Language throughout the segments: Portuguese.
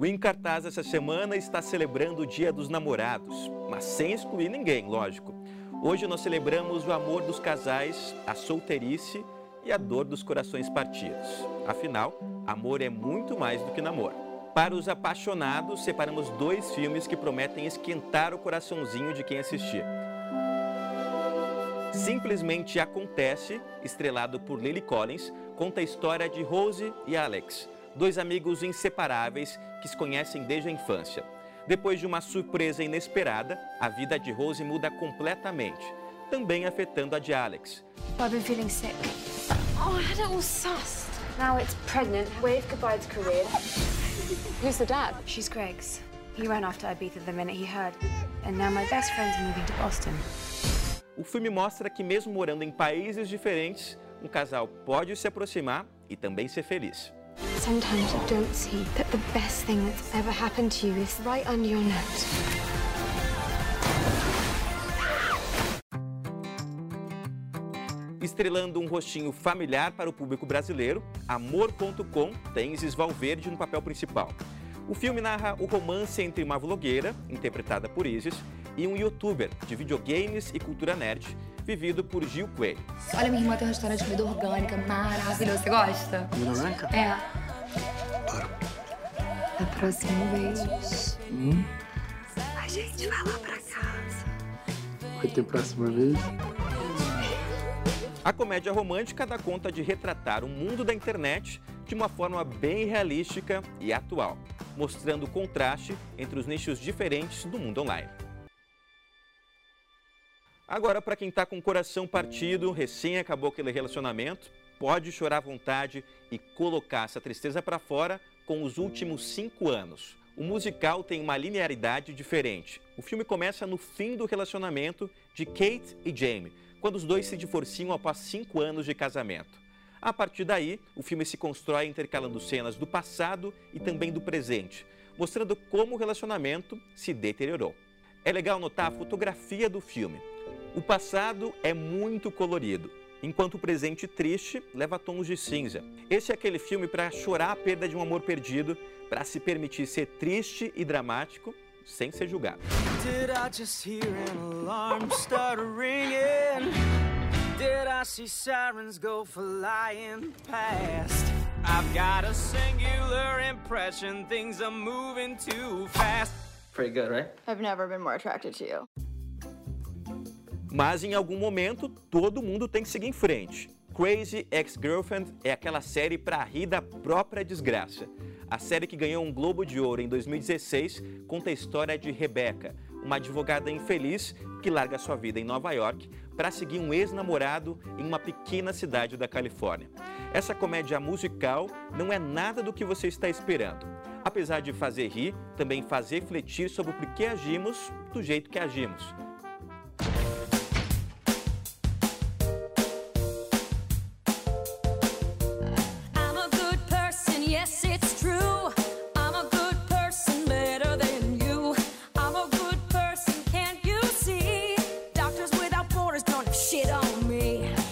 O Em Cartaz essa semana está celebrando o Dia dos Namorados, mas sem excluir ninguém, lógico. Hoje nós celebramos o amor dos casais, a solteirice e a dor dos corações partidos. Afinal, amor é muito mais do que namoro. Para os apaixonados, separamos dois filmes que prometem esquentar o coraçãozinho de quem assistir. Simplesmente Acontece, estrelado por Lily Collins, conta a história de Rose e Alex, dois amigos inseparáveis que se conhecem desde a infância. Depois de uma surpresa inesperada, a vida de Rose muda completamente, também afetando a de Alex. I've been feeling sick. Oh, I had it all sussed. Now it's pregnant. Wave goodbye to career. Who's the dad? She's Greg's. He ran to Ibiza the minute he heard. And now my best friend's moving to Boston. O filme mostra que, mesmo morando em países diferentes, um casal pode se aproximar e também ser feliz. Sometimes you don't see that the best thing that's ever happened to you is right under your nose. Estrelando um rostinho familiar para o público brasileiro, Amor.com tem Isis Valverde no papel principal. O filme narra o romance entre uma vlogueira, interpretada por Isis, e um youtuber de videogames e cultura nerd, vivido por Gil Coelho. Olha, minha irmã tem um restaurante de comida orgânica maravilhoso. Você gosta? Comida orgânica? É. Para. Da próxima vez, Hum, a gente vai lá pra casa. vai ter próxima vez? A comédia romântica dá conta de retratar o mundo da internet de uma forma bem realística e atual, mostrando o contraste entre os nichos diferentes do mundo online. Agora, para quem está com o coração partido, recém acabou aquele relacionamento, pode chorar à vontade e colocar essa tristeza para fora com os últimos cinco anos. O musical tem uma linearidade diferente. O filme começa no fim do relacionamento de Kate e Jamie, quando os dois se divorciam após cinco anos de casamento. A partir daí, o filme se constrói intercalando cenas do passado e também do presente, mostrando como o relacionamento se deteriorou. É legal notar a fotografia do filme. O passado é muito colorido, enquanto o presente triste leva tons de cinza. Esse é aquele filme para chorar a perda de um amor perdido, para se permitir ser triste e dramático sem ser julgado. Did I just hear an alarm start ringing? Did I see sirens go flying past? I've got a singular impression things are moving too fast. Pretty good, right? I've never been more attracted to you. Mas em algum momento, todo mundo tem que seguir em frente. Crazy Ex-Girlfriend é aquela série para rir da própria desgraça. A série que ganhou um Globo de Ouro em 2016 conta a história de Rebecca, uma advogada infeliz que larga sua vida em Nova York para seguir um ex-namorado em uma pequena cidade da Califórnia. Essa comédia musical não é nada do que você está esperando. Apesar de fazer rir, também faz refletir sobre por que agimos do jeito que agimos.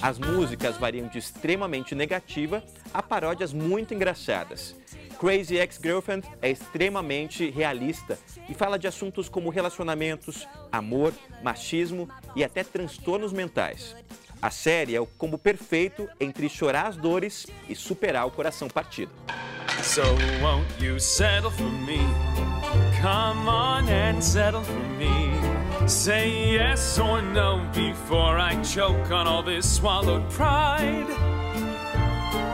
As músicas variam de extremamente negativa a paródias muito engraçadas. Crazy Ex-Girlfriend é extremamente realista e fala de assuntos como relacionamentos, amor, machismo e até transtornos mentais. A série é o combo perfeito entre chorar as dores e superar o coração partido. So won't you settle for me? Come on and settle for me. Say yes or no before I choke on all this swallowed pride.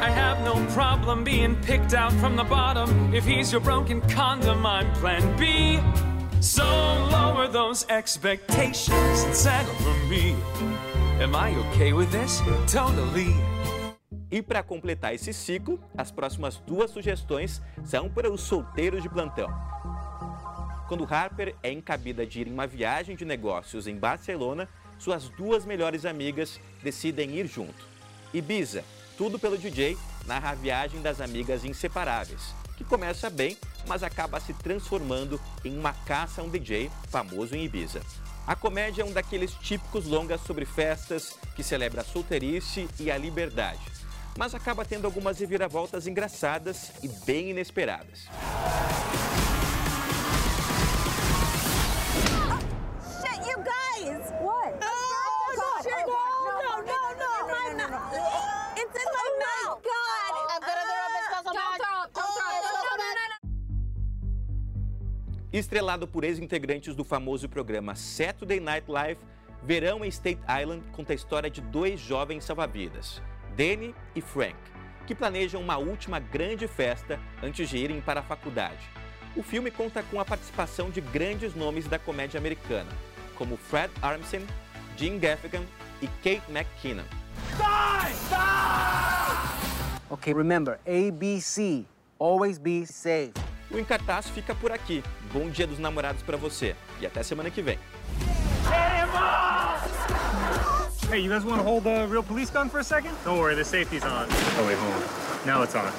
I have no problem being picked out from the bottom. If he's your broken condom, I'm plan B. So lower those expectations and settle for me. Am I okay with this? Totally. E para completar esse ciclo, as próximas duas sugestões são para os solteiros de plantão. Quando Harper é encabida de ir em uma viagem de negócios em Barcelona, suas duas melhores amigas decidem ir junto. Ibiza, tudo pelo DJ, narra a viagem das amigas inseparáveis, que começa bem, mas acaba se transformando em uma caça a um DJ famoso em Ibiza. A comédia é um daqueles típicos longas sobre festas que celebra a solteirice e a liberdade, mas acaba tendo algumas reviravoltas engraçadas e bem inesperadas. Estrelado por ex-integrantes do famoso programa Saturday Night Live, Verão em State Island conta a história de dois jovens salva-vidas. Danny e Frank, que planejam uma última grande festa antes de irem para a faculdade. O filme conta com a participação de grandes nomes da comédia americana, como Fred Armisen, Jim Gaffigan e Kate McKinnon. Okay, remember ABC. Always be safe. O Encartaz fica por aqui. Bom dia dos namorados para você e até semana que vem. Hey, you guys want to hold the real police gun for a second? Don't worry, the safety's on. Oh, wait, hold on. Now it's on.